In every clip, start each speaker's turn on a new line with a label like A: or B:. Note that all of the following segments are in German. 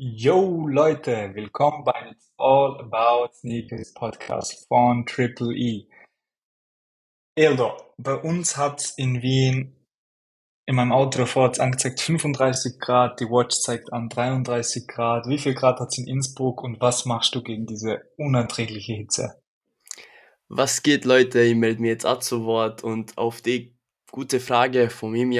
A: Yo Leute, willkommen bei It's All About Sneakers Podcast von Triple E. Eldo, bei uns hat's in Wien in meinem Auto davor angezeigt 35 Grad, die Watch zeigt an 33 Grad. Wie viel Grad hat's in Innsbruck und was machst du gegen diese unerträgliche Hitze?
B: Was geht, Leute? Ich melde mich jetzt auch zu Wort und auf die gute Frage von ihm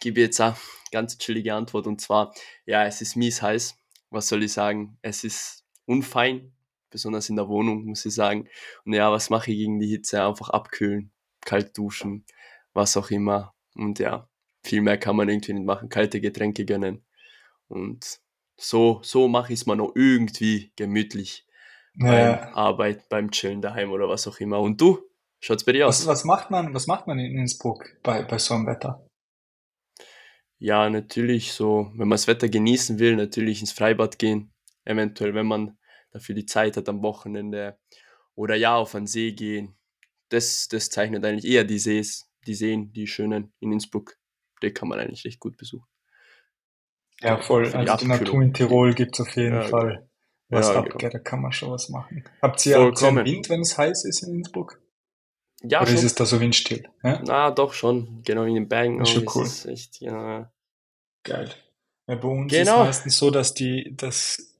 B: gebe ich jetzt auch ganz chillige Antwort und zwar, ja, es ist mies heiß. Was soll ich sagen? Es ist unfein, besonders in der Wohnung, muss ich sagen. Und ja, was mache ich gegen die Hitze? Einfach abkühlen, kalt duschen, was auch immer. Und ja, viel mehr kann man irgendwie nicht machen. Kalte Getränke gönnen. Und so, so mache ich es mal noch irgendwie gemütlich beim
A: Ja.
B: Arbeit, beim Chillen daheim oder was auch immer. Und du? Schaut's bei dir
A: Was,
B: aus?
A: was macht man, was macht man in Innsbruck bei, bei so einem Wetter?
B: Ja, natürlich so, wenn man das Wetter genießen will, natürlich ins Freibad gehen. Eventuell, wenn man dafür die Zeit hat am Wochenende. Oder ja, auf einen See gehen. Das, das zeichnet eigentlich eher die Sees, die Seen, die schönen in Innsbruck. Die kann man eigentlich recht gut besuchen.
A: Ja, voll.
B: die
A: Also die Natur in Tirol gibt's auf jeden
B: Ja.
A: Fall was
B: Ja,
A: ab,
B: genau.
A: da kann man schon was machen. Habt ihr, habt ihr einen
B: Vollkommen.
A: Wind, wenn es heiß ist in Innsbruck?
B: Ja,
A: Oder ist
B: schon.
A: es da so windstill? Ja?
B: Na, doch schon. Genau, in den Bergen
A: ist schon
B: ist
A: cool.
B: es echt, ja.
A: Geil. Ja, bei uns ist
B: Genau.
A: meistens so, dass die, dass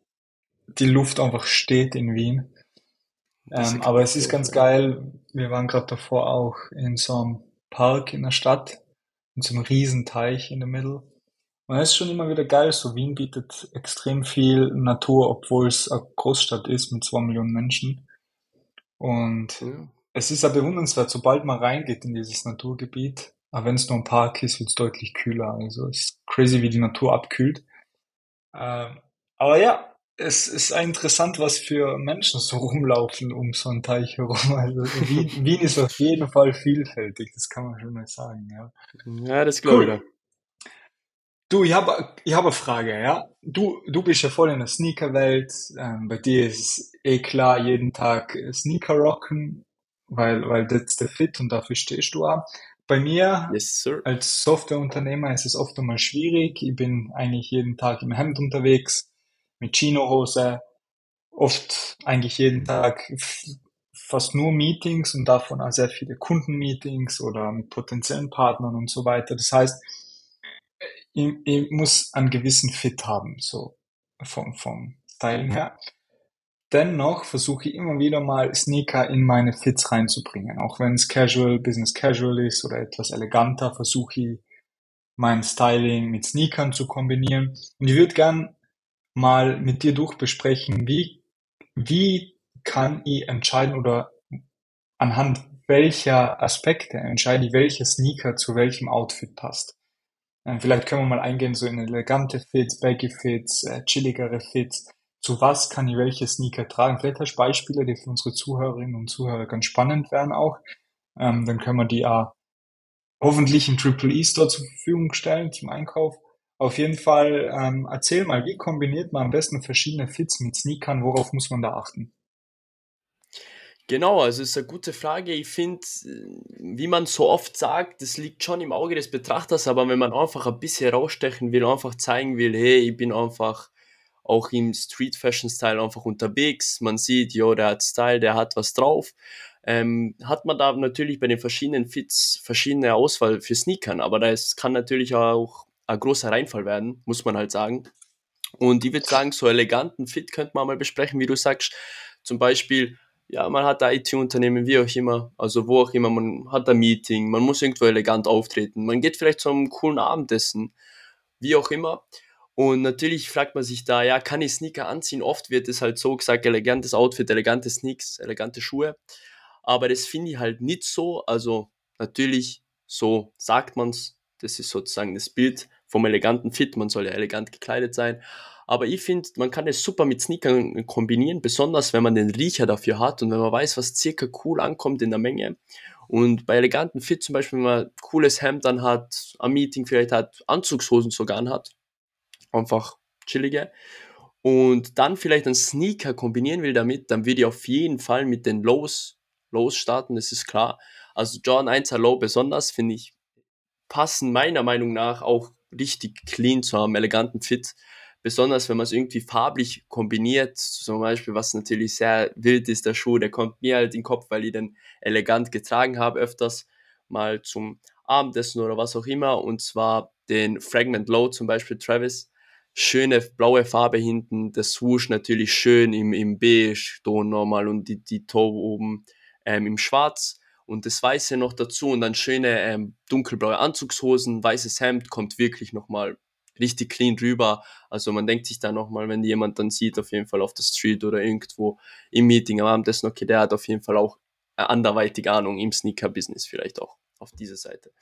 A: die Luft einfach steht in Wien.
B: Ist
A: Ähm, aber es ist ganz geil. Wir waren gerade davor auch in so einem Park in der Stadt, in so einem riesen Teich in der Mitte. Und es ist schon immer wieder geil. So Wien bietet extrem viel Natur, obwohl es eine Großstadt ist mit zwei Millionen Menschen. Und
B: Ja.
A: Es ist ja bewundernswert, sobald man reingeht in dieses Naturgebiet, aber wenn es nur ein Park ist, wird es deutlich kühler. Also es ist crazy, wie die Natur abkühlt. Ähm, aber ja, es ist interessant, was für Menschen so rumlaufen um so einen Teich herum. Also Wien, Wien ist auf jeden Fall vielfältig, das kann man schon mal sagen, ja.
B: Ja, das glaube ich
A: Cool.
B: da.
A: Du, ich habe ich hab eine Frage, ja. Du, du bist ja voll in der Sneakerwelt. Ähm, bei dir ist es eh klar, jeden Tag Sneaker rocken, weil, weil das ist der Fit und dafür stehst du auch. Bei mir
B: Yes,
A: als Softwareunternehmer ist es oft einmal schwierig. Ich bin eigentlich jeden Tag im Hemd unterwegs, mit Chinohose, oft eigentlich jeden Tag fast nur Meetings und davon auch sehr viele Kundenmeetings oder mit potenziellen Partnern und so weiter. Das heißt, ich, ich muss einen gewissen Fit haben, so vom, vom Styling her. Dennoch versuche ich immer wieder mal Sneaker in meine Fits reinzubringen. Auch wenn es casual, business casual ist oder etwas eleganter, versuche ich mein Styling mit Sneakern zu kombinieren. Und ich würde gern mal mit dir durchbesprechen, wie, wie kann ich entscheiden oder anhand welcher Aspekte entscheide ich, welcher Sneaker zu welchem Outfit passt. Ähm, Vielleicht können wir mal eingehen, so in elegante Fits, baggy Fits, äh, chilligere Fits. Zu was kann ich welche Sneaker tragen? Vielleicht hast du Beispiele, die für unsere Zuhörerinnen und Zuhörer ganz spannend wären auch. Ähm, dann können wir die auch hoffentlich im Triple E Store zur Verfügung stellen zum Einkauf. Auf jeden Fall, ähm, erzähl mal, wie kombiniert man am besten verschiedene Fits mit Sneakern? Worauf muss man da achten?
B: Genau, also ist eine gute Frage. Ich finde, wie man so oft sagt, das liegt schon im Auge des Betrachters, aber wenn man einfach ein bisschen rausstechen will, einfach zeigen will, hey, ich bin einfach auch im Street Fashion Style einfach unterwegs. Man sieht, jo, der hat Style, der hat was drauf. Ähm, hat man da natürlich bei den verschiedenen Fits verschiedene Auswahl für Sneakern, aber das kann natürlich auch ein großer Reinfall werden, muss man halt sagen. Und ich würde sagen, so eleganten Fit könnte man mal besprechen, wie du sagst. Zum Beispiel, ja, man hat ein IT-Unternehmen, wie auch immer, also wo auch immer, man hat ein Meeting, man muss irgendwo elegant auftreten, man geht vielleicht zu einem coolen Abendessen, wie auch immer. Und natürlich fragt man sich da, ja, kann ich Sneaker anziehen? Oft wird es halt so gesagt, elegantes Outfit, elegante Sneaks, elegante Schuhe. Aber das finde ich halt nicht so. Also natürlich, so sagt man's. Das ist sozusagen das Bild vom eleganten Fit. Man soll ja elegant gekleidet sein. Aber ich finde, man kann es super mit Sneakern kombinieren, besonders wenn man den Riecher dafür hat und wenn man weiß, was circa cool ankommt in der Menge. Und bei eleganten Fit zum Beispiel, wenn man cooles Hemd dann hat, am Meeting vielleicht hat, Anzugshosen sogar anhat, einfach chillige. Und dann vielleicht einen Sneaker kombinieren will damit, dann würde ich auf jeden Fall mit den Lows, Lows starten, das ist klar. Also Jordan 1er Low besonders, finde ich, passen meiner Meinung nach auch richtig clean zu einem eleganten Fit besonders wenn man es irgendwie farblich kombiniert, zum Beispiel, was natürlich sehr wild ist, der Schuh, der kommt mir halt in den Kopf, weil ich den elegant getragen habe, öfters mal zum Abendessen oder was auch immer, und zwar den Fragment Low zum Beispiel Travis. Schöne blaue Farbe hinten, der Swoosh natürlich schön im, im Beige Ton normal und die, die Toe oben ähm, im Schwarz und das Weiße noch dazu und dann schöne ähm, dunkelblaue Anzugshosen, weißes Hemd, kommt wirklich nochmal richtig clean drüber. Also man denkt sich da nochmal, wenn jemand dann sieht, auf jeden Fall auf der Street oder irgendwo im Meeting am Abendessen, okay, der hat auf jeden Fall auch anderweitig Ahnung im Sneaker-Business vielleicht auch auf dieser Seite.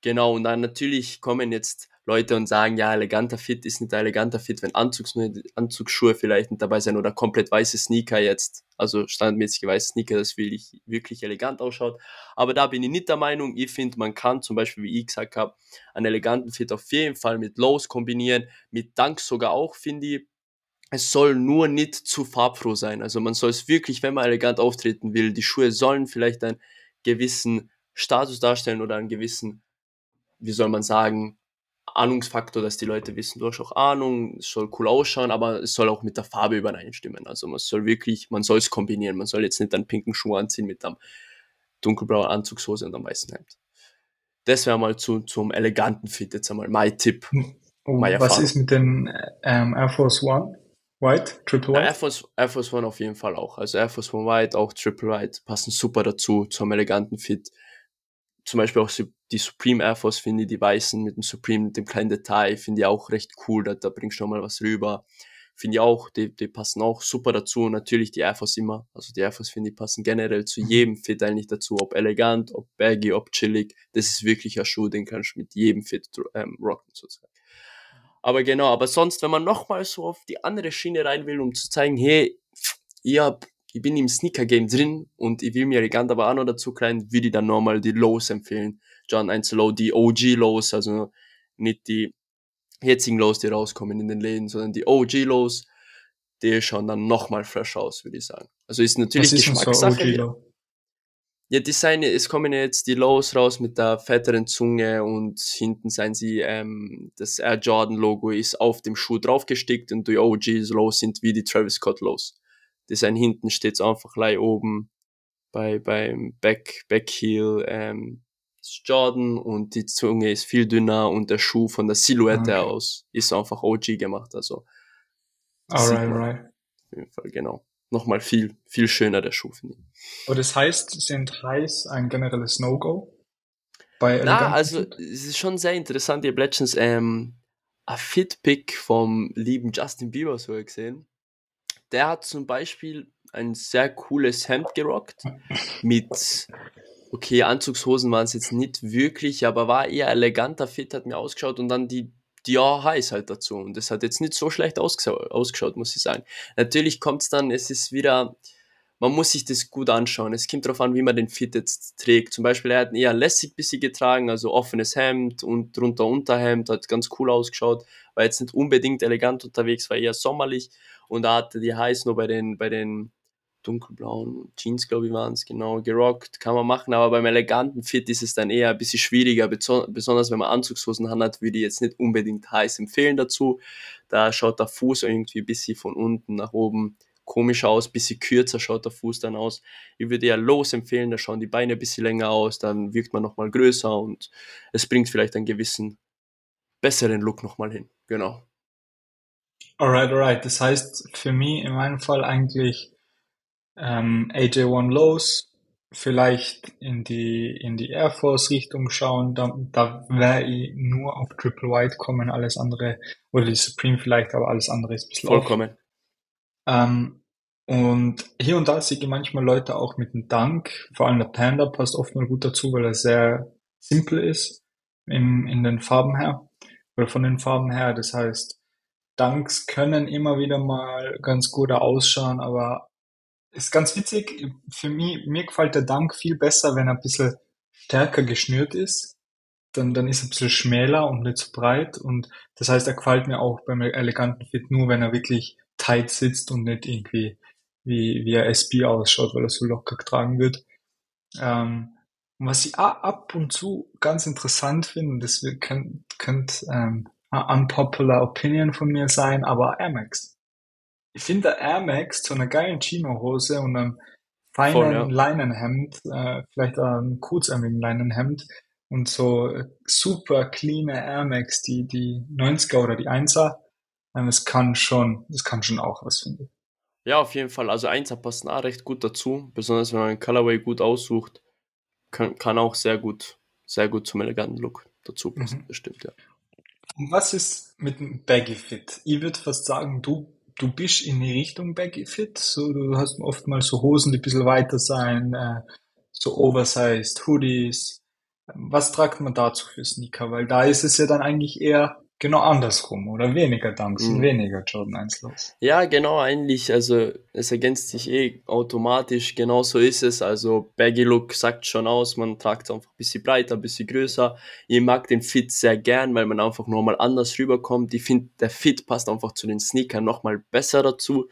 B: Genau, und dann natürlich kommen jetzt Leute und sagen, ja, eleganter Fit ist nicht eleganter Fit, wenn Anzugs Anzugsschuhe vielleicht nicht dabei sein oder komplett weiße Sneaker jetzt, also standardmäßige weiße Sneaker, das wirklich, wirklich elegant ausschaut. Aber da bin ich nicht der Meinung, ich finde, man kann zum Beispiel, wie ich gesagt habe, einen eleganten Fit auf jeden Fall mit Lows kombinieren, mit Dunks sogar auch, finde ich. Es soll nur nicht zu farbfroh sein. Also man soll es wirklich, wenn man elegant auftreten will, die Schuhe sollen vielleicht einen gewissen Status darstellen oder einen gewissen, wie soll man sagen, Ahnungsfaktor, dass die Leute wissen, du hast auch Ahnung, es soll cool ausschauen, aber es soll auch mit der Farbe übereinstimmen. Also man soll wirklich, man soll es kombinieren. Man soll jetzt nicht einen pinken Schuh anziehen mit einem dunkelblauen Anzugshose und einem weißen Hemd. Das wäre mal zu, zum eleganten Fit jetzt einmal mein Tipp.
A: Oh, was ist mit den ähm, Air Force One? White, Triple White?
B: Air Force, Air Force One auf jeden Fall auch. Also Air Force One White, auch Triple White passen super dazu, zum eleganten Fit zum Beispiel auch die Supreme Air Force finde ich, die weißen mit dem Supreme, mit dem kleinen Detail, finde ich auch recht cool, da, da bringst du nochmal was rüber. Finde ich auch, die, die passen auch super dazu. Und natürlich die Air Force immer. Also die Air Force finde ich passen generell zu mhm. jedem Fit eigentlich dazu. Ob elegant, ob baggy, ob chillig. Das ist wirklich ein Schuh, den kannst du mit jedem Fit ähm, rocken sozusagen. Aber genau, aber sonst, wenn man nochmal so auf die andere Schiene rein will, um zu zeigen, hey, ich hab ich bin im Sneaker-Game drin und ich will mir elegant aber auch noch dazu klein, würde ich dann nochmal die Lows empfehlen. John 1 Low, die OG Lows, also nicht die jetzigen Lows, die rauskommen in den Läden, sondern die OG Lows, die schauen dann nochmal fresh aus, würde ich sagen. Also ist natürlich
A: Was Geschmackssache. So
B: ja, die seien, es kommen jetzt die Lows raus mit der fetteren Zunge und hinten seien sie, ähm, das Air Jordan Logo ist auf dem Schuh draufgestickt und die OG Lows sind wie die Travis Scott Lows. Design hinten steht einfach gleich oben bei, beim Back, Backheel, ähm, Jordan und die Zunge ist viel dünner und der Schuh von der Silhouette okay. aus ist einfach OG gemacht, also.
A: Alright, alright.
B: Auf jeden Fall, genau. Nochmal viel, viel schöner der Schuh, finde ich.
A: Aber das heißt, sind Highs ein generelles No-Go? Bei
B: Na, also, es ist schon sehr interessant. Ich habe letztens ähm, ein Fit-Pick vom lieben Justin Bieber so gesehen der hat zum Beispiel ein sehr cooles Hemd gerockt mit, okay, Anzugshosen waren es jetzt nicht wirklich, aber war eher eleganter Fit, hat mir ausgeschaut und dann die Dior Highs halt dazu und das hat jetzt nicht so schlecht ausgeschaut, muss ich sagen. Natürlich kommt es dann, es ist wieder, man muss sich das gut anschauen. Es kommt darauf an, wie man den Fit jetzt trägt. Zum Beispiel, er hat eher lässig bisschen getragen, also offenes Hemd und drunter Unterhemd, hat ganz cool ausgeschaut, war jetzt nicht unbedingt elegant unterwegs, war eher sommerlich und da hatte die Highs nur bei den, bei den dunkelblauen Jeans, glaube ich, waren es, genau, gerockt, kann man machen, aber beim eleganten Fit ist es dann eher ein bisschen schwieriger, besonders wenn man Anzugshosen hat, würde ich jetzt nicht unbedingt heiß empfehlen dazu. Da schaut der Fuß irgendwie ein bisschen von unten nach oben komisch aus, ein bisschen kürzer schaut der Fuß dann aus. Ich würde eher los empfehlen, da schauen die Beine ein bisschen länger aus, dann wirkt man nochmal größer und es bringt vielleicht einen gewissen besseren Look nochmal hin. Genau.
A: Alright, alright. Das heißt für mich in meinem Fall eigentlich ähm, AJ1 Lows, vielleicht in die in die Air Force Richtung schauen. Da, da wäre ich nur auf Triple White kommen, alles andere oder die Supreme vielleicht, aber alles andere ist ein bisschen
B: vollkommen.
A: Ähm, und hier und da sehe ich manchmal Leute auch mit einem Dank, vor allem der Panda passt oft mal gut dazu, weil er sehr simpel ist in, in den Farben her oder von den Farben her. Das heißt, Dunks können immer wieder mal ganz gut ausschauen, aber ist ganz witzig. Für mich, mir gefällt der Dunk viel besser, wenn er ein bisschen stärker geschnürt ist. Dann, dann ist er ein bisschen schmäler und nicht so breit. Und das heißt, er gefällt mir auch beim eleganten Fit nur, wenn er wirklich tight sitzt und nicht irgendwie wie, wie er SB ausschaut, weil er so locker getragen wird. Ähm, was ich ab und zu ganz interessant finde, das könnt, könnt ähm, unpopular Opinion von mir sein, aber Air Max. Ich finde Air Max zu einer geilen Chino-Hose und einem
B: Voll,
A: feinen
B: ja.
A: Leinenhemd, äh, vielleicht auch einem kurzärmeligen Leinenhemd und so super clean Air Max, die, die 90er oder die 1er, ähm, es kann schon, das kann schon auch was, finde ich.
B: Ja, auf jeden Fall. Also 1er passt auch recht gut dazu, besonders wenn man einen Colorway gut aussucht, kann, kann auch sehr gut, sehr gut zum eleganten Look dazu passen.
A: Mhm.
B: Das stimmt, ja.
A: Und was ist mit dem Baggy Fit? Ich würde fast sagen, du, du bist in die Richtung Baggy Fit. So, du hast oftmals so Hosen, die ein bisschen weiter sein, äh, so oversized Hoodies. Was tragt man dazu für Sneaker? Weil da ist es ja dann eigentlich eher genau andersrum oder weniger Dunks und
B: Mhm.
A: weniger Jordan 1 los.
B: Ja, genau, eigentlich, also es ergänzt sich eh automatisch, genau so ist es. Also Baggy Look sagt schon aus, man tragt es einfach ein bisschen breiter, ein bisschen größer. Ich mag den Fit sehr gern, weil man einfach nochmal anders rüberkommt. Ich finde, der Fit passt einfach zu den Sneakern nochmal besser dazu.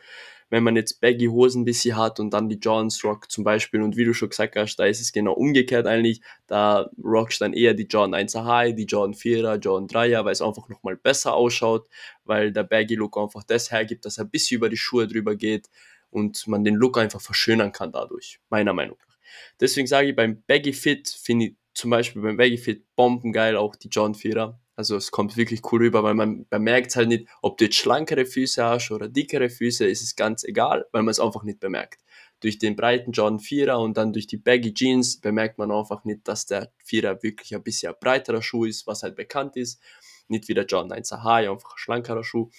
B: Wenn man jetzt Baggy Hosen ein bisschen hat und dann die Jordans Rock zum Beispiel und wie du schon gesagt hast, da ist es genau umgekehrt eigentlich. Da rockst dann eher die Jordan 1er High, die Jordan 4er, Jordan 3er, weil es einfach nochmal besser ausschaut weil der Baggy Look einfach das hergibt, dass er ein bisschen über die Schuhe drüber geht und man den Look einfach verschönern kann dadurch, meiner Meinung nach. Deswegen sage ich, beim Baggy Fit finde ich zum Beispiel beim Baggy Fit bombengeil auch die John 4er. Also es kommt wirklich cool rüber, weil man bemerkt halt nicht, ob du jetzt schlankere Füße hast oder dickere Füße, ist es ganz egal, weil man es einfach nicht bemerkt. Durch den breiten John 4er und dann durch die Baggy Jeans bemerkt man einfach nicht, dass der 4er wirklich ein bisschen breiterer Schuh ist, was halt bekannt ist nicht wie der Jordan 1er High, einfach ein schlankerer Schuh.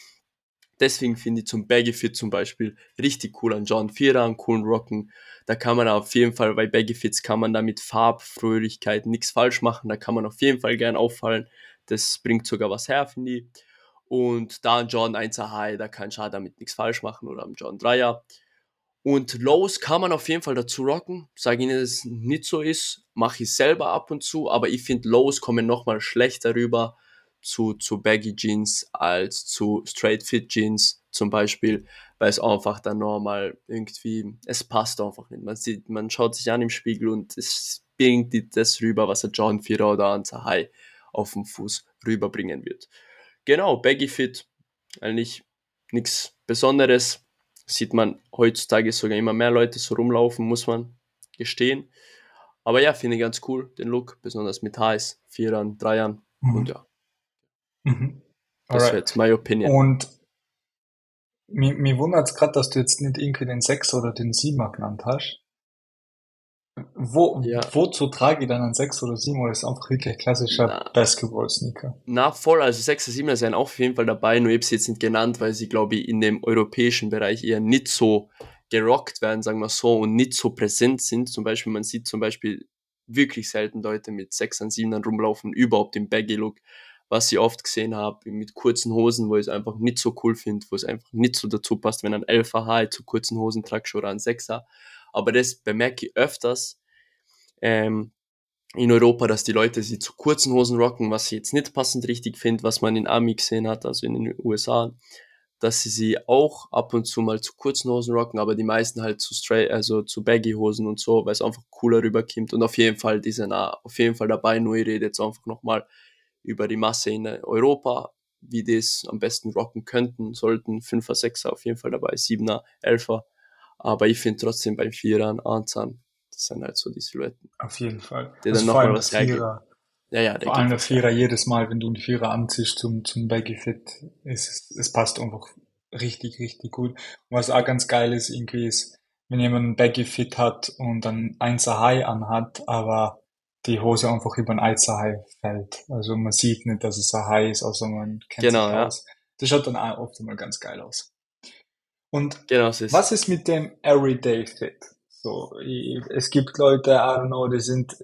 B: Deswegen finde ich zum Baggy Fit zum Beispiel richtig cool an John 4er, an coolen Rocken. Da kann man auf jeden Fall, bei Baggy Fits kann man da mit Farbfröhlichkeit nichts falsch machen. Da kann man auf jeden Fall gern auffallen. Das bringt sogar was her, finde ich. Und da an Jordan 1er High, da kann ich auch damit nichts falsch machen oder am Jordan 3er. Und Lows kann man auf jeden Fall dazu rocken. Sage Ihnen, dass es nicht so ist, mache ich selber ab und zu, aber ich finde Lows kommen nochmal schlechter rüber zu, zu Baggy Jeans als zu Straight Fit Jeans zum Beispiel, weil es einfach dann normal irgendwie, es passt einfach nicht. Man sieht, man schaut sich an im Spiegel und es bringt das rüber, was ein John 4 oder ein High auf dem Fuß rüberbringen wird. Genau, Baggy Fit, eigentlich nichts Besonderes. Sieht man heutzutage sogar immer mehr Leute so rumlaufen, muss man gestehen. Aber ja, finde ich ganz cool, den Look, besonders mit Highs, Vierern, Dreiern
A: Mhm.
B: und ja.
A: Mhm.
B: Das wäre jetzt my opinion.
A: Und mir, mir wundert es gerade, dass du jetzt nicht irgendwie den 6 oder den 7er genannt hast. Wo,
B: Ja.
A: wozu trage ich dann einen 6 oder 7 oder ist einfach wirklich klassischer. Basketball-Sneaker?
B: Na, voll, also 6er, 7er sind auch auf jeden Fall dabei, nur ich sie jetzt nicht genannt, weil sie, glaube ich, in dem europäischen Bereich eher nicht so gerockt werden, sagen wir so, und nicht so präsent sind. Zum Beispiel, man sieht zum Beispiel wirklich selten Leute mit 6ern, 7ern rumlaufen, überhaupt im Baggy-Look, was ich oft gesehen habe, mit kurzen Hosen, wo ich es einfach nicht so cool finde, wo es einfach nicht so dazu passt, wenn ein 11er High zu kurzen Hosen tragst oder ein 6er. Aber das bemerke ich öfters ähm, in Europa, dass die Leute sie zu kurzen Hosen rocken, was ich jetzt nicht passend richtig finde, was man in Ami gesehen hat, also in den USA, dass sie sie auch ab und zu mal zu kurzen Hosen rocken, aber die meisten halt zu straight, also zu baggy Hosen und so, weil es einfach cooler rüberkommt. Und auf jeden Fall, die sind auf jeden Fall dabei, nur ich rede jetzt einfach nochmal über die Masse in Europa, wie die es am besten rocken könnten, sollten, 5er, 6er auf jeden Fall dabei, 7er, 11er, aber ich finde trotzdem bei Vierern, Anzahn, das sind halt so die Silhouetten,
A: Auf jeden Fall. Also
B: dann
A: vor
B: nochmal
A: allem
B: was
A: der. Vierer,
B: Ja, ja, der
A: vor allem der. Vierer jedes Mal, wenn du einen Vierer anziehst zum, zum Baggy Fit, ist, es es passt einfach richtig, richtig gut. Und was auch ganz geil ist, irgendwie ist, wenn jemand einen Baggy Fit hat und dann 1er High anhat, aber die Hose einfach über ein 1er High fällt. Also man sieht nicht, dass es ein High ist, außer man kennt
B: Genau,
A: sich
B: ja.
A: aus. Das schaut dann auch oft mal ganz geil aus. Und
B: Genau, ist
A: was ist mit dem Everyday Fit? So, ich, es gibt Leute, I don't know, die sind,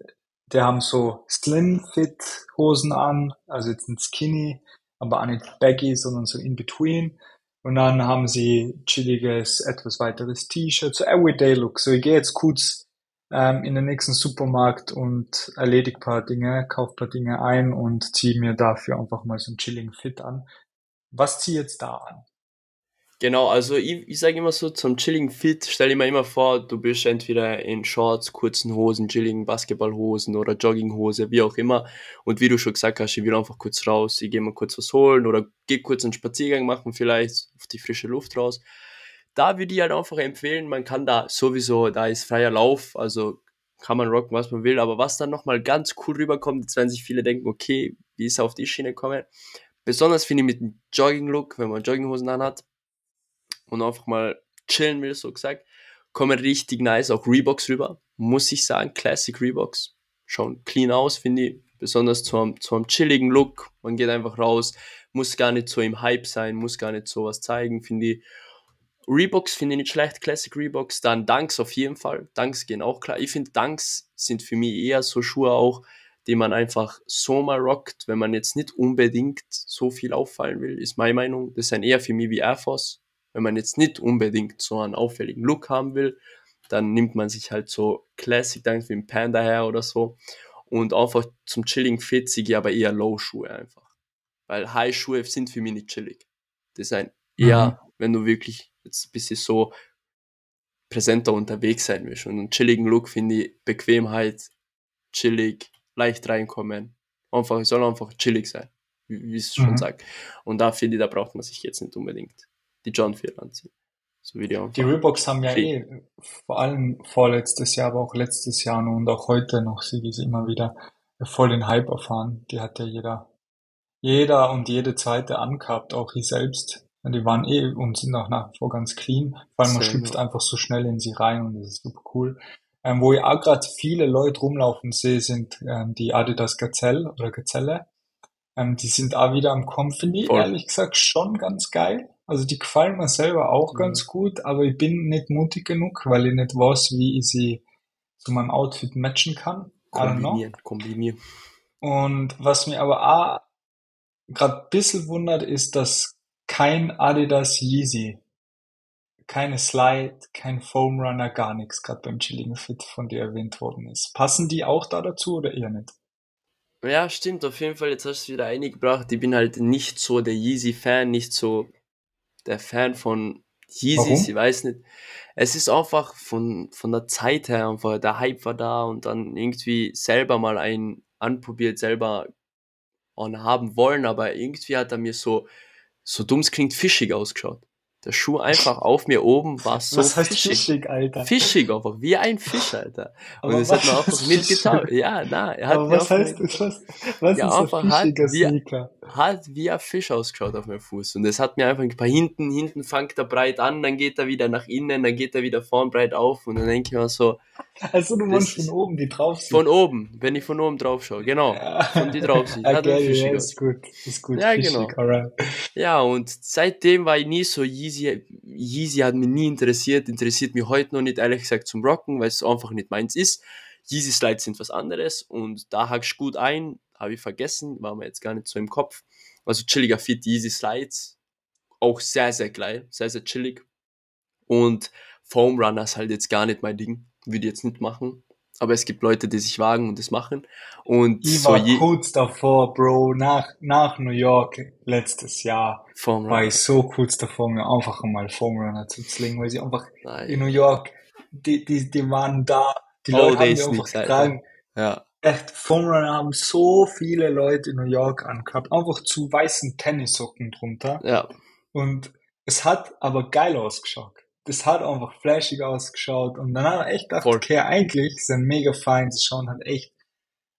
A: die haben so Slim Fit Hosen an, also jetzt nicht skinny, aber auch nicht baggy, sondern so in between. Und dann haben sie chilliges, etwas weiteres T-Shirt, so Everyday Look. So, ich gehe jetzt kurz ähm, in den nächsten Supermarkt und erledige paar Dinge, kaufe paar Dinge ein und ziehe mir dafür einfach mal so einen chilligen Fit an. Was zieh ich jetzt da an?
B: Genau, also ich, ich sage immer so, zum chilligen Fit, stell dir mal immer vor, du bist entweder in Shorts, kurzen Hosen, chilligen Basketballhosen oder Jogginghose, wie auch immer. Und wie du schon gesagt hast, ich will einfach kurz raus, ich gehe mal kurz was holen oder gehe kurz einen Spaziergang machen, vielleicht auf die frische Luft raus. Da würde ich halt einfach empfehlen, man kann da sowieso, da ist freier Lauf, also kann man rocken, was man will, aber was dann nochmal ganz cool rüberkommt, jetzt werden sich viele denken, okay, wie ist er auf die Schiene gekommen? Besonders finde ich mit dem Jogging-Look, wenn man Jogginghosen anhat, und einfach mal chillen will, so gesagt, kommen richtig nice auch Reeboks rüber. Muss ich sagen, Classic Reeboks. Schauen clean aus, finde ich. Besonders zu einem, zu einem chilligen Look. Man geht einfach raus, muss gar nicht so im Hype sein, muss gar nicht so was zeigen, finde ich. Reeboks finde ich nicht schlecht, Classic Reeboks. Dann Dunks auf jeden Fall. Dunks gehen auch klar. Ich finde, Dunks sind für mich eher so Schuhe auch, die man einfach so mal rockt, wenn man jetzt nicht unbedingt so viel auffallen will, ist meine Meinung. Das sind eher für mich wie Air Force wenn man jetzt nicht unbedingt so einen auffälligen Look haben will, dann nimmt man sich halt so Classic Dunks wie ein Panda her oder so. Und einfach zum Chilling fit sehe ich aber eher Low-Schuhe einfach. Weil High-Schuhe sind für mich nicht chillig. Das sind eher, mhm. wenn du wirklich jetzt ein bisschen so präsenter unterwegs sein willst. Und einen chilligen Look finde ich Bequemheit, chillig, leicht reinkommen. Einfach, es soll einfach chillig sein, wie, wie es schon mhm. sagt. Und da finde ich, da braucht man sich jetzt nicht unbedingt die John 4 anziehen.
A: So wie die, die Reeboks haben ja eh, vor allem vorletztes Jahr, aber auch letztes Jahr und auch heute noch, sie sie immer wieder voll den Hype erfahren. Die hat ja jeder, jeder und jede zweite angehabt, auch ich selbst. Die waren eh und sind auch nach wie vor ganz clean. Allem man schlüpft gut. einfach so schnell in sie rein und das ist super cool. Ähm, wo ich auch gerade viele Leute rumlaufen sehe, sind ähm, die Adidas Gazelle oder Gazelle. Ähm, die sind auch wieder am Kommen, finde ich ehrlich gesagt schon ganz geil. Also die gefallen mir selber auch mhm. ganz gut, aber ich bin nicht mutig genug, weil ich nicht weiß, wie ich sie zu meinem Outfit matchen kann.
B: Kombinieren, kombinieren.
A: Und was mir aber auch gerade ein bisschen wundert, ist, dass kein Adidas Yeezy, keine Slide, kein Foam Runner, gar nichts gerade beim Chilling Fit von dir erwähnt worden ist. Passen die auch da dazu oder eher nicht?
B: Ja, stimmt, auf jeden Fall, jetzt hast du es wieder eingebracht. Ich bin halt nicht so der Yeezy-Fan, nicht so der Fan von Yeezys, ich weiß nicht. Es ist einfach von, von der Zeit her einfach, der Hype war da und dann irgendwie selber mal einen anprobiert, selber haben wollen, aber irgendwie hat er mir so, so dumm es klingt, fischig ausgeschaut. Der Schuh einfach auf mir oben war so
A: Was heißt fischig. fischig, Alter?
B: Fischig einfach, wie ein Fisch, Alter. Und das hat mir einfach nicht getan. Ja, na, er hat
A: Aber was heißt das? Was, was
B: ja, ist ein fischiger Sneaker? Hat wie ein Fisch ausgeschaut auf meinem Fuß. Und das hat mir einfach ein paar hinten, hinten fängt er breit an, dann geht er wieder nach innen, dann geht er wieder vorn breit auf und dann denke ich mir so.
A: Also du meinst von oben, die drauf
B: sind? Von oben, wenn ich von oben drauf schaue, genau. Ja. Von die drauf sind.
A: Okay, ja, ist gut, ist gut.
B: Ja, fischig, genau. Alright. Ja, und seitdem war ich nie so Yeezy, Yeezy hat mich nie interessiert, interessiert mich heute noch nicht, ehrlich gesagt, zum Rocken, weil es einfach nicht meins ist. Yeezy Slides sind was anderes und da hackst du gut ein, habe ich vergessen, war mir jetzt gar nicht so im Kopf. Also chilliger Fit, Yeezy Slides, auch sehr, sehr geil, sehr, sehr chillig. Und Foam Runner ist halt jetzt gar nicht mein Ding, würde ich jetzt nicht machen aber es gibt Leute, die sich wagen und das machen. Und
A: ich war so kurz davor, Bro, nach, nach New York letztes Jahr war ich so kurz davor, mir einfach mal Foam Runner zu slingen, weil sie einfach Nein. in New York, die, die, die waren da, die oh, Leute haben mir einfach getragen.
B: Ja.
A: Echt, Foam Runner haben so viele Leute in New York angehabt, einfach zu weißen Tennissocken drunter.
B: Ja.
A: Und es hat aber geil ausgeschaut das hat einfach flashig ausgeschaut und dann hat er echt gedacht, Voll. okay, eigentlich sind mega fein, sie schauen halt echt,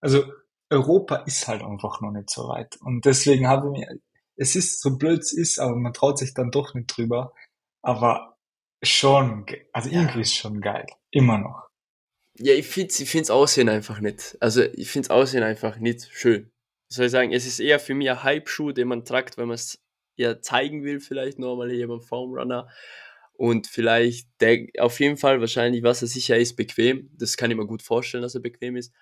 A: also Europa ist halt einfach noch nicht so weit und deswegen habe ich mir, es ist so blöd es ist, aber man traut sich dann doch nicht drüber, aber schon, also ja. irgendwie ist schon geil, immer noch.
B: Ja, ich finde ich find's Aussehen einfach nicht, also ich finde Aussehen einfach nicht schön. soll ich sagen, es ist eher für mich ein Hype-Schuh, den man tragt, wenn man es eher zeigen will, vielleicht nochmal hier beim Foam Runner und vielleicht, der, auf jeden Fall wahrscheinlich, was er sicher ist, bequem. Das kann ich mir gut vorstellen, dass er bequem ist.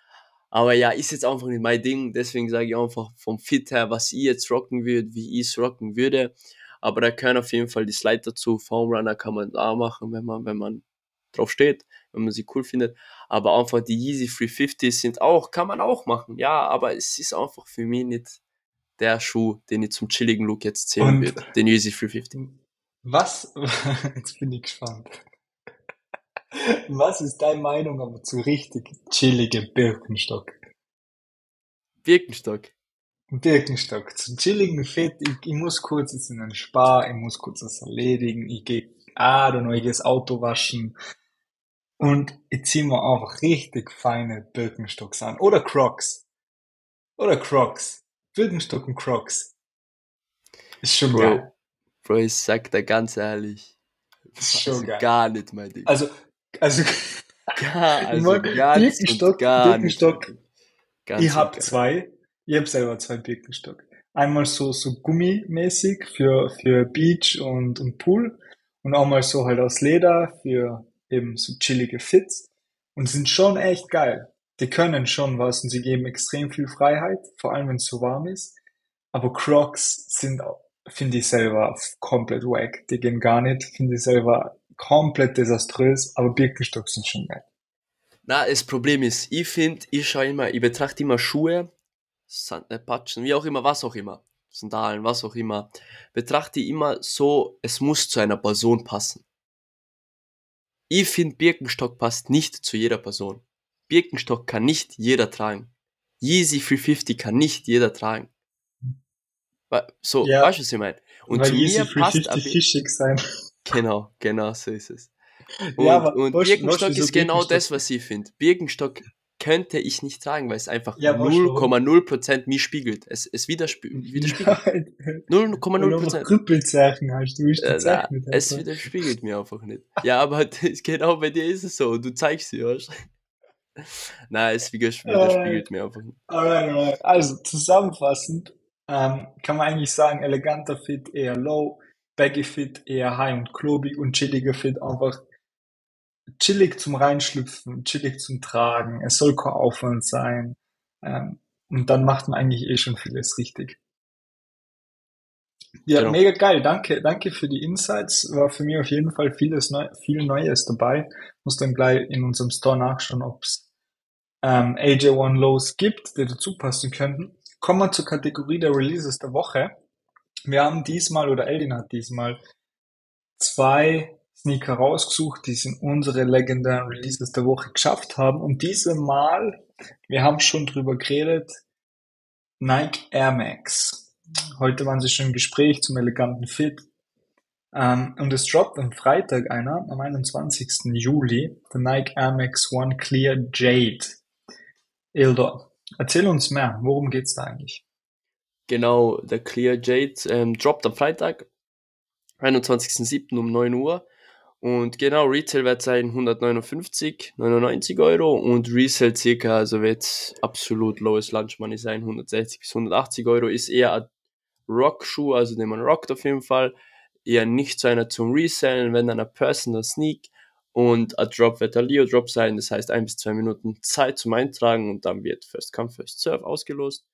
B: Aber ja, ist jetzt einfach nicht mein Ding. Deswegen sage ich einfach vom Fit her, was ich jetzt rocken würde, wie ich es rocken würde. Aber da können auf jeden Fall die Slide dazu. Foam Runner kann man da machen, wenn man, wenn man drauf steht, wenn man sie cool findet. Aber einfach die Yeezy 350 sind auch, kann man auch machen. Ja, aber es ist einfach für mich nicht der Schuh, den ich zum chilligen Look jetzt zählen würde. Den Yeezy 350
A: Was, jetzt bin ich gespannt. Was ist deine Meinung aber zu richtig chillige Birkenstock?
B: Birkenstock.
A: Birkenstock, zu chilligen Fit, ich, ich muss kurz jetzt in den Spar, ich muss kurz das erledigen, ich gehe, ah, don't know, ich gehe das Auto waschen und ich zieh mir einfach richtig feine Birkenstocks an. Oder Crocs. Oder Crocs. Birkenstock und Crocs. Ist schon
B: Bro,
A: geil.
B: Bro, ich sag dir ganz ehrlich.
A: Schon
B: Also
A: geil.
B: gar nicht, mein Ding.
A: Also, also,
B: Gar, also
A: mein, Birkenstock,
B: gar
A: Birkenstock,
B: nicht. Ganz
A: ich hab
B: gar
A: zwei. Ich hab selber zwei Birkenstock. Einmal so, so gummimäßig für, für Beach und, und Pool. Und auch mal so halt aus Leder für eben so chillige Fits. Und sind schon echt geil. Die können schon was und sie geben extrem viel Freiheit, vor allem wenn es so warm ist. Aber Crocs sind, finde ich selber komplett wack. Die gehen gar nicht, finde ich selber komplett desaströs, aber Birkenstock sind schon geil.
B: Na, das Problem ist, ich finde, ich schaue immer, ich betrachte immer Schuhe, Sand, Patschen, wie auch immer, was auch immer, Sandalen, was auch immer, betrachte ich immer so, es muss zu einer Person passen. Ich finde, Birkenstock passt nicht zu jeder Person. Birkenstock kann nicht jeder tragen. Yeezy 350 kann nicht jeder tragen. So,
A: Ja,
B: weißt du, was ich meine? Und
A: Weil
B: zu mir passt ein
A: 350
B: Bir-
A: fischig sein.
B: Genau, genau so ist es. Und,
A: Ja, aber
B: und
A: weißt-
B: Birkenstock
A: weißt
B: ist genau
A: Birkenstock-
B: das, was ich finde. Birkenstock könnte ich nicht tragen, weil es einfach
A: Ja, weißt du, warum?
B: 0,0% mich spiegelt. Es, es widerspie widerspiegelt.
A: Weil du
B: 0,0%.
A: Krüppelzeichen hast, du bist
B: Äh,
A: gezeichnet.
B: es
A: einfach.
B: widerspiegelt mir einfach nicht. Ja, aber das, genau bei dir ist es so. Du zeigst sie, weißt? Nein, es widers- widerspiegelt mir einfach nicht.
A: Alright, alright. Also zusammenfassend ähm, kann man eigentlich sagen, eleganter Fit eher low, baggy Fit eher high und klobig und chilliger Fit einfach chillig zum Reinschlüpfen, chillig zum Tragen. Es soll kein Aufwand sein. Ähm, und dann macht man eigentlich eh schon vieles richtig. Ja,
B: Genau.
A: mega geil. Danke, danke für die Insights. War für mich auf jeden Fall vieles neu, viel Neues dabei. Muss dann gleich in unserem Store nachschauen, ob es ähm, AJ1 Lows gibt, die dazu passen könnten. Kommen wir zur Kategorie der Releases der Woche. Wir haben diesmal, oder Eldin hat diesmal, zwei Sneaker rausgesucht, die es in unsere legendären Releases der Woche geschafft haben. Und diese Mal, wir haben schon drüber geredet, Nike Air Max. Heute waren sie schon im Gespräch zum eleganten Fit. Ähm, und es droppt am Freitag einer, am 21. Juli, der Nike Air Max One Clear Jade. Ildor, erzähl uns mehr, worum geht's da eigentlich?
B: Genau, der Clear Jade ähm, droppt am Freitag, 21.07. um 9 Uhr. Und genau, Retail wird sein 159, 99 Euro und Resale circa, also wird absolut lowest Lunch Money sein, 160 bis 180 Euro. Ist eher ein Rock-Schuh, also den man rockt auf jeden Fall. Eher nicht so einer zum Resellen, wenn dann ein Personal Sneak. Und ein Drop wird ein Leo-Drop sein, das heißt ein bis zwei Minuten Zeit zum Eintragen und dann wird First Come, First Serve ausgelost.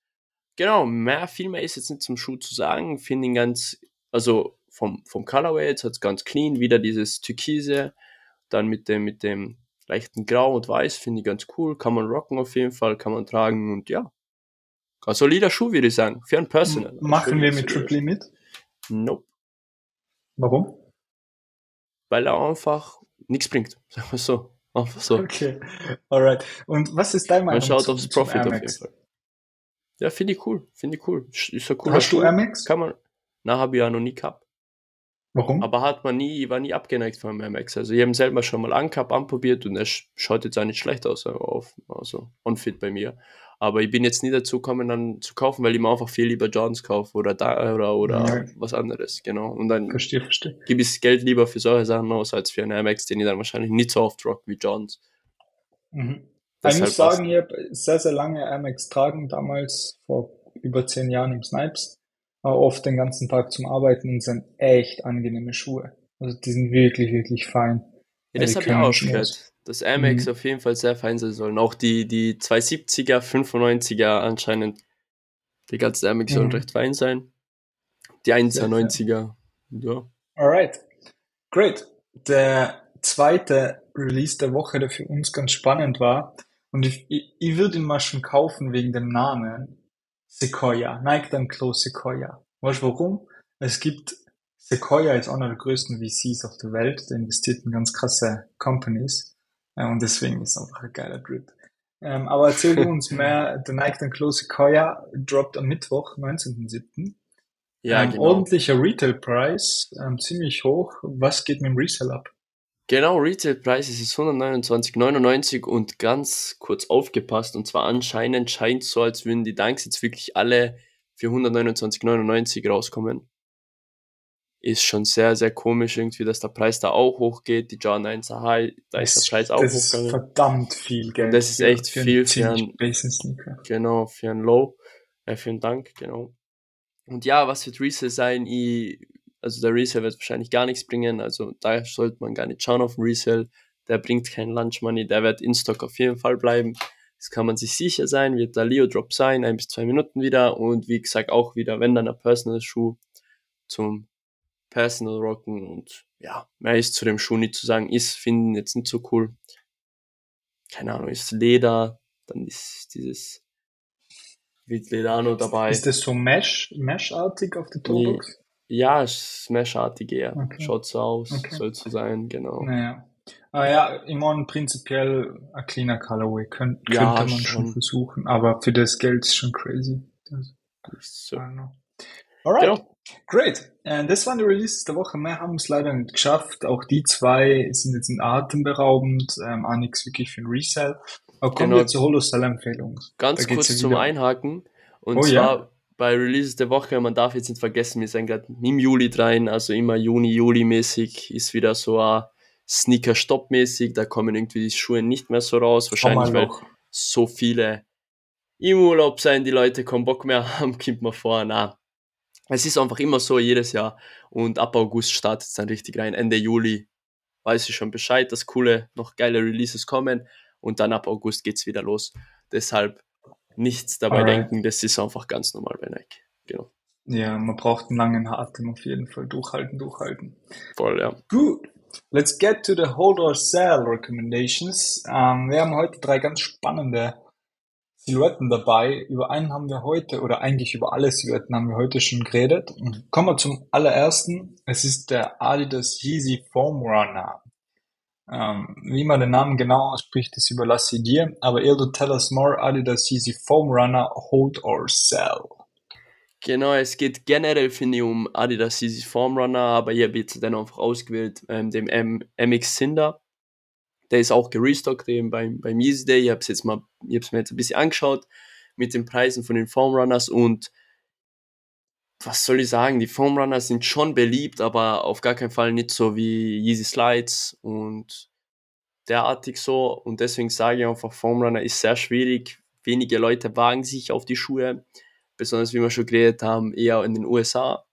B: Genau, mehr, viel mehr ist jetzt nicht zum Schuh zu sagen. Finde ihn ganz, also vom, vom Colorway jetzt hat's ganz clean, wieder dieses Türkise, dann mit dem, mit dem leichten Grau und Weiß, finde ich ganz cool. Kann man rocken auf jeden Fall, kann man tragen und ja. Ein solider Schuh, würde ich sagen. Für ein Personal.
A: Machen wir mit Triply mit?
B: Nope.
A: Warum?
B: Weil er einfach nichts bringt. Sagen wir so. Einfach so.
A: Okay, alright. Und was ist deine
B: Man
A: Meinung
B: schaut
A: zum,
B: aufs Profit auf jeden? Fall. Ja, finde ich cool. Finde ich cool. Ist ein cooler
A: Hast du Max?
B: Kann man. Na, habe ich ja noch nie gehabt.
A: Warum?
B: Aber hat man nie, war nie abgeneigt von Air Max. Also ich habe ihn selber schon mal angehabt, anprobiert und er sch- schaut jetzt auch nicht schlecht aus, also on-fit bei mir. Aber ich bin jetzt nie dazu gekommen, dann zu kaufen, weil ich mir einfach viel lieber Johns kaufe oder da oder, oder
A: Ja.
B: was anderes, genau. Und dann
A: Verstehe, verstehe.
B: gebe ich das Geld lieber für solche Sachen aus, als für einen Air Max, den ich dann wahrscheinlich nicht so oft rock wie Johns.
A: Mhm. Ich muss sagen, ich habe sehr, sehr lange Air Max tragen, damals vor über zehn Jahren im Snipes. War oft den ganzen Tag zum Arbeiten und sind echt angenehme Schuhe. Also die sind wirklich, wirklich fein.
B: Ja, das
A: die
B: habe ich auch
A: schon
B: gehört, dass Air Max
A: Mhm.
B: auf jeden Fall sehr fein sein sollen. Auch die, die 270er, 95er anscheinend, die ganzen Air Max sollen
A: Mhm.
B: recht fein sein. Die
A: Sehr
B: 1er90er, ja.
A: Alright. Great. Der zweite Release der Woche, der für uns ganz spannend war, und ich, ich, ich würde ihn mal schon kaufen wegen dem Namen Sequoia. Nike dann Close Sequoia. Weißt du warum? Es gibt Sequoia ist einer der größten VCs auf der Welt, der investiert in ganz krasse Companies und deswegen ist es einfach ein geiler Drip. Ähm, aber erzähl du uns mehr, der Nike Close Sequoia droppt am Mittwoch, 19.07. Ja, ähm, genau. Ordentlicher Retail-Preis, ähm, ziemlich hoch. Was geht mit dem Resell ab?
B: Genau, Retail-Preis ist 129,99 und ganz kurz aufgepasst. Und zwar anscheinend scheint es so, als würden die Dunks jetzt wirklich alle für 129,99 rauskommen. Ist schon sehr, sehr komisch irgendwie, dass der Preis da auch hochgeht. Die Jordan 1 High, da ist der Preis auch
A: das hochgegangen. Das ist verdammt viel Geld.
B: Und das ist echt für viel für einen, genau, für einen Low, äh, für einen Dank, genau. Und ja, was wird Resale sein? Ich, also der Resale wird wahrscheinlich gar nichts bringen, also da sollte man gar nicht schauen auf den Resale. Der bringt kein Lunch Money, der wird in Stock auf jeden Fall bleiben. Das kann man sich sicher sein, wird der Leo Drop sein, ein bis zwei Minuten wieder und wie gesagt auch wieder, wenn dann ein Personal Schuh zum Personal Rocken und ja, mehr ist zu dem Schuh nicht zu sagen, ist, finden jetzt nicht so cool. Keine Ahnung, ist Leder, dann ist dieses mit Ledano dabei.
A: Ist das so Mesh, Mesh-artig auf der Toolbox?
B: Ja, ist Mesh-artig eher. Okay. Schaut so aus, okay. soll so sein, genau.
A: Naja. Ah ja, immer prinzipiell ein cleaner Colorway Kön ja, könnte man schon. schon. versuchen, aber für das Geld ist schon crazy. Das, so. Alright, genau. Great. Und das waren die Releases der Woche. Mehr haben es leider nicht geschafft. Auch die zwei sind jetzt in atemberaubend. Ähm, auch nichts wirklich für ein Resell. Aber kommen genau. wir zur Holocell-Empfehlung.
B: Ganz kurz zum Einhaken. Und oh, zwar ja? bei Releases der Woche, man darf jetzt nicht vergessen, wir sind gerade im Juli rein, also immer Juni, Juli mäßig ist wieder so ein Sneaker-Stop mäßig, da kommen irgendwie die Schuhe nicht mehr so raus, wahrscheinlich weil so viele im Urlaub sein, die Leute keinen Bock mehr haben, kommt man vor, na. Es ist einfach immer so jedes Jahr und ab August startet es dann richtig rein, Ende Juli weiß ich schon Bescheid, dass coole, noch geile Releases kommen und dann ab August geht es wieder los. Deshalb nichts dabei Alright. denken, das ist einfach ganz normal bei Nike. Genau.
A: Ja, man braucht einen langen Atem auf jeden Fall. Durchhalten, durchhalten.
B: Voll, ja.
A: Gut. Let's get to the hold or sell recommendations. Ähm, wir haben heute drei ganz spannende Silhouetten dabei. Über einen haben wir heute, oder eigentlich über alle Silhouetten haben wir heute schon geredet. Kommen wir zum allerersten. Es ist der Adidas Yeezy Foam Runner. Ähm, wie man den Namen genau ausspricht, das überlasse ich dir. Aber Ildo, tell us more, Adidas Yeezy Foam Runner, hold or sell.
B: Genau, es geht generell, finde ich, um Adidas Yeezy Foam Runner, aber ich habe jetzt dann einfach ausgewählt, ähm, dem M MX Cinder. Der ist auch gerestockt eben beim, beim Yeezy Day. Ich habe es jetzt mal, ich mir jetzt ein bisschen angeschaut mit den Preisen von den Foam Runners und was soll ich sagen, die Foam Runner sind schon beliebt, aber auf gar keinen Fall nicht so wie Yeezy Slides und derartig so. Und deswegen sage ich einfach, Foam Runner ist sehr schwierig. Wenige Leute wagen sich auf die Schuhe, besonders wie wir schon geredet haben, eher in den USA.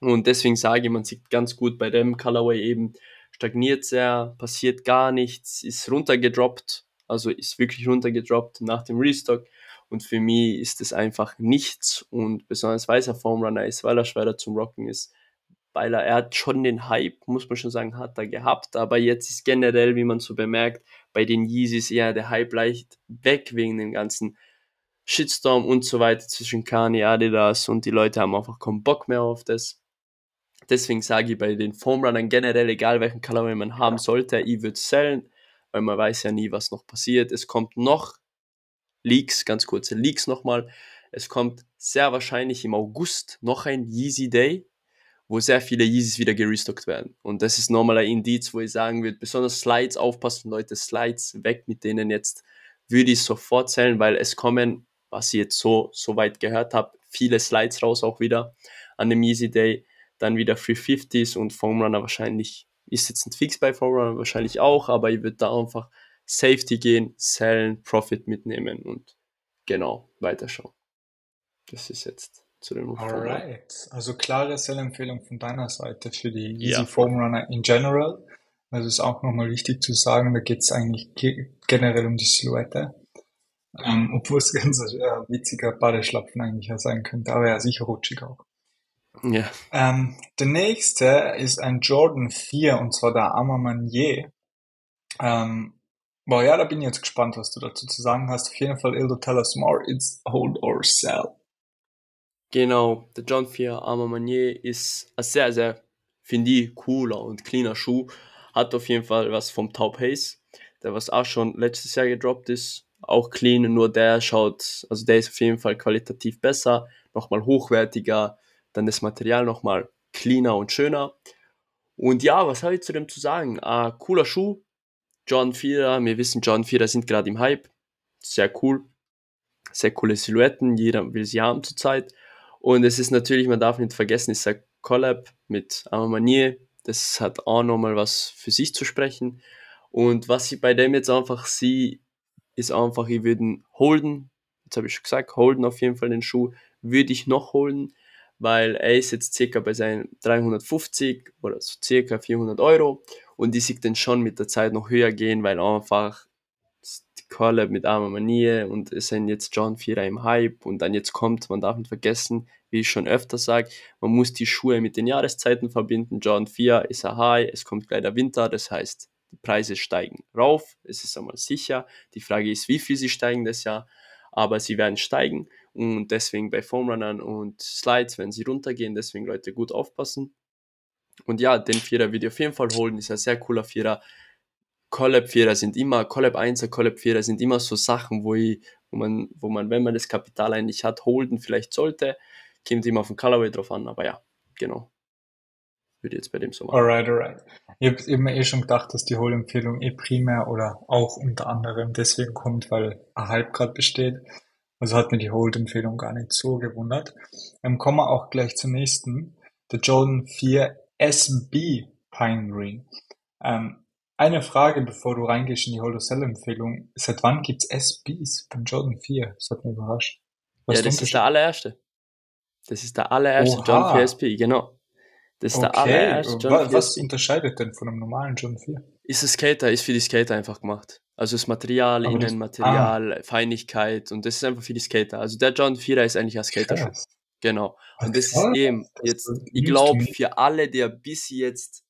B: Und deswegen sage ich, man sieht ganz gut bei dem Colorway eben, stagniert sehr, passiert gar nichts, ist runtergedroppt, also ist wirklich runtergedroppt nach dem Restock. Und für mich ist es einfach nichts und besonders weil er Foam Runner ist, weil er schwerer zum Rocken ist, weil er, er hat schon den Hype, muss man schon sagen, hat er gehabt, aber jetzt ist generell, wie man so bemerkt, bei den Yeezys eher der Hype leicht weg wegen dem ganzen Shitstorm und so weiter zwischen Kanye, Adidas und die Leute haben einfach keinen Bock mehr auf das. Deswegen sage ich bei den Foam Runnern generell, egal welchen Colorway man haben sollte, ich würde sellen, weil man weiß ja nie, was noch passiert. Es kommt noch Leaks, ganz kurze Leaks nochmal. Es kommt sehr wahrscheinlich im August noch ein Yeezy Day, wo sehr viele Yeezys wieder gerestockt werden. Und das ist nochmal ein Indiz, wo ich sagen würde, besonders Slides aufpassen, Leute, Slides weg mit denen jetzt, würde ich sofort zählen, weil es kommen, was ich jetzt so, so weit gehört habe, viele Slides raus auch wieder an dem Yeezy Day. Dann wieder 350s und Foam Runner wahrscheinlich, ist jetzt ein Fix bei Foam Runner wahrscheinlich auch, aber ich würde da einfach Safety gehen, sellen, Profit mitnehmen und genau weiterschauen. Das ist jetzt zu dem
A: Alright. Also klare Sell-Empfehlung von deiner Seite für die Easy ja. Foam Runner in general. Also ist auch nochmal wichtig zu sagen, da geht es eigentlich generell um die Silhouette. Ähm, obwohl es ganz äh, witziger Badeschlapfen eigentlich sein könnte, aber ja, sicher rutschig auch.
B: Ja.
A: Ähm, der nächste ist ein Jordan 4 und zwar der Arma Manier. Ähm, Boah, ja, da bin ich jetzt gespannt, was du dazu zu sagen hast. Auf jeden Fall, Ildo, tell us more. It's hold or sell.
B: Genau, der John 4 Armor Manier ist ein sehr, sehr finde ich cooler und cleaner Schuh. Hat auf jeden Fall was vom Taub Haze, der was auch schon letztes Jahr gedroppt ist. Auch clean, nur der schaut, also der ist auf jeden Fall qualitativ besser, nochmal hochwertiger, dann das Material nochmal cleaner und schöner. Und ja, was habe ich zu dem zu sagen? Ah, cooler Schuh. John 4, wir wissen, John 4 sind gerade im Hype. Sehr cool. Sehr coole Silhouetten, jeder will sie haben zurzeit. Und es ist natürlich, man darf nicht vergessen, ist ein Collab mit Amamanier. Das hat auch nochmal was für sich zu sprechen. Und was ich bei dem jetzt einfach sehe, ist einfach, ich würde ihn holden. Jetzt habe ich schon gesagt, holden auf jeden Fall den Schuh. Würde ich noch holen, weil er ist jetzt circa bei seinen 350 oder so circa 400 Euro. Und ich sehe den schon mit der Zeit noch höher gehen, weil einfach die Collab mit Arma Manier und es sind jetzt John Vierer im Hype und dann jetzt kommt, man darf nicht vergessen, wie ich schon öfter sage, man muss die Schuhe mit den Jahreszeiten verbinden. John 4 ist ein High, es kommt gleich der Winter, das heißt, die Preise steigen rauf, es ist einmal sicher. Die Frage ist, wie viel sie steigen das Jahr, aber sie werden steigen und deswegen bei Foamrunnern und Slides, wenn sie runtergehen, deswegen Leute gut aufpassen. Und ja, den Vierer würde ich auf jeden Fall holen, ist ein sehr cooler Vierer. Collab Vierer sind immer, Collab 1er, Collab Vierer sind immer so Sachen, wo, ich, wo, man, wo man, wenn man das Kapital eigentlich hat, holden vielleicht sollte. Kommt immer auf den Colorway drauf an, aber ja, genau. Würde jetzt bei dem so
A: machen. Alright, alright. Ich habe mir eh schon gedacht, dass die Holempfehlung eh primär oder auch unter anderem deswegen kommt, weil ein Hype gerade besteht. Also hat mir die Hold-Empfehlung gar nicht so gewundert. Ähm, kommen wir auch gleich zum nächsten. Der Jordan 4 SB Pine Green. Ähm, eine Frage, bevor du reingehst in die Hold Empfehlung. Seit wann gibt's SBs beim Jordan 4? Das hat mich überrascht.
B: Was ja, das ist der allererste. Das ist der allererste Oha. John 4 SP, genau. Das ist okay. der allererste
A: John was, 4 Was unterscheidet denn von einem normalen John 4?
B: Ist ein Skater, ist für die Skater einfach gemacht. Also das Material, Aber Innenmaterial, ah. Feinigkeit und das ist einfach für die Skater. Also der John 4 ist eigentlich ein Skater-Schuh. Genau. Und das ist eben jetzt, ich glaube, für alle, die bisschen jetzt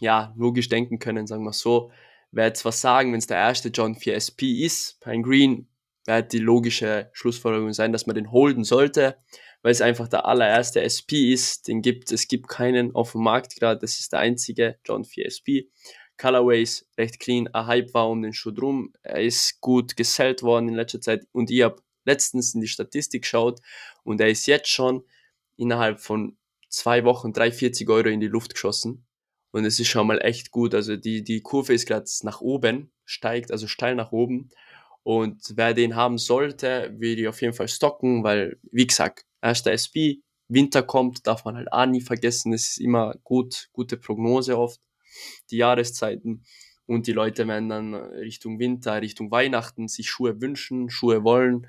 B: ja, logisch denken können, sagen wir so, wer jetzt was sagen, wenn es der erste John 4 SP ist, Pine Green, die logische Schlussfolgerung sein, dass man den holden sollte, weil es einfach der allererste SP ist. Den gibt es gibt keinen auf dem Markt gerade. Das ist der einzige John 4 SP. Colorways recht clean. Ein Hype war um den Schuh drum. Er ist gut gesellt worden in letzter Zeit und ich habe letztens in die Statistik geschaut und er ist jetzt schon innerhalb von zwei Wochen 340 Euro in die Luft geschossen. Und es ist schon mal echt gut. Also die, die Kurve ist gerade nach oben, steigt also steil nach oben. Und wer den haben sollte, würde ich auf jeden Fall stocken, weil, wie gesagt, erster SB, Winter kommt, darf man halt auch nie vergessen. Es ist immer gut, gute Prognose oft, die Jahreszeiten. Und die Leute werden dann Richtung Winter, Richtung Weihnachten sich Schuhe wünschen, Schuhe wollen,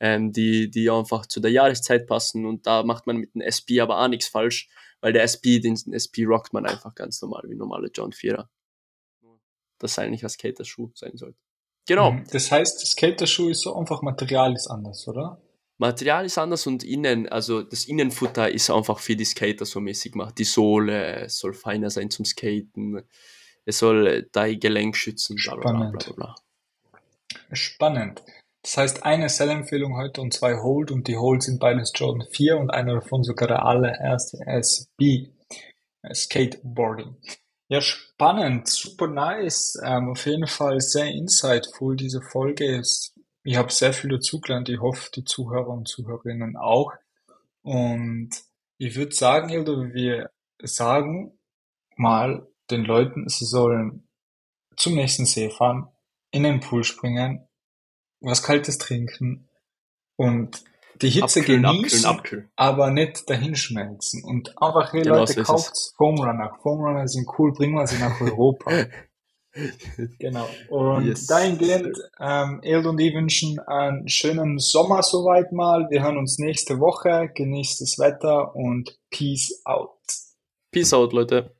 B: ähm, die, die einfach zu der Jahreszeit passen. Und da macht man mit dem SB aber auch nichts falsch, weil der SB, den SB rockt man einfach ganz normal, wie normale John 4er. Das eigentlich ein Skater-Schuh sein sollte. Genau. Mhm.
A: Das heißt, das Skaterschuh ist so einfach, Material ist anders, oder?
B: Material ist anders und innen, also das Innenfutter ist einfach für die Skater so mäßig gemacht. Die Sohle soll feiner sein zum Skaten, es soll dein Gelenk schützen,
A: bla bla bla bla. Spannend. Das heißt, eine Sell-Empfehlung heute und zwei Hold und die Hold sind beides Jordan 4 und einer davon sogar der allererste SB, Skateboarding. Ja, spannend, super nice. Ähm, auf jeden Fall sehr insightful, diese Folge. Ist, ich habe sehr viel dazugelernt. Ich hoffe, die Zuhörer und Zuhörerinnen auch. Und ich würde sagen, Hilda, wir sagen mal den Leuten, sie sollen zum nächsten See fahren, in den Pool springen, was Kaltes trinken und die Hitze abkühlen, genießen, abkühlen, abkühlen. aber nicht dahinschmelzen. Und einfach, hey genau, Leute, so kauft Foam Runner. Foam Runner sind cool, bringen wir sie nach Europa. genau. Und yes. dahingehend, ähm, Eld und ich wünschen einen schönen Sommer soweit mal. Wir hören uns nächste Woche. Genießt das Wetter und Peace out.
B: Peace out, Leute.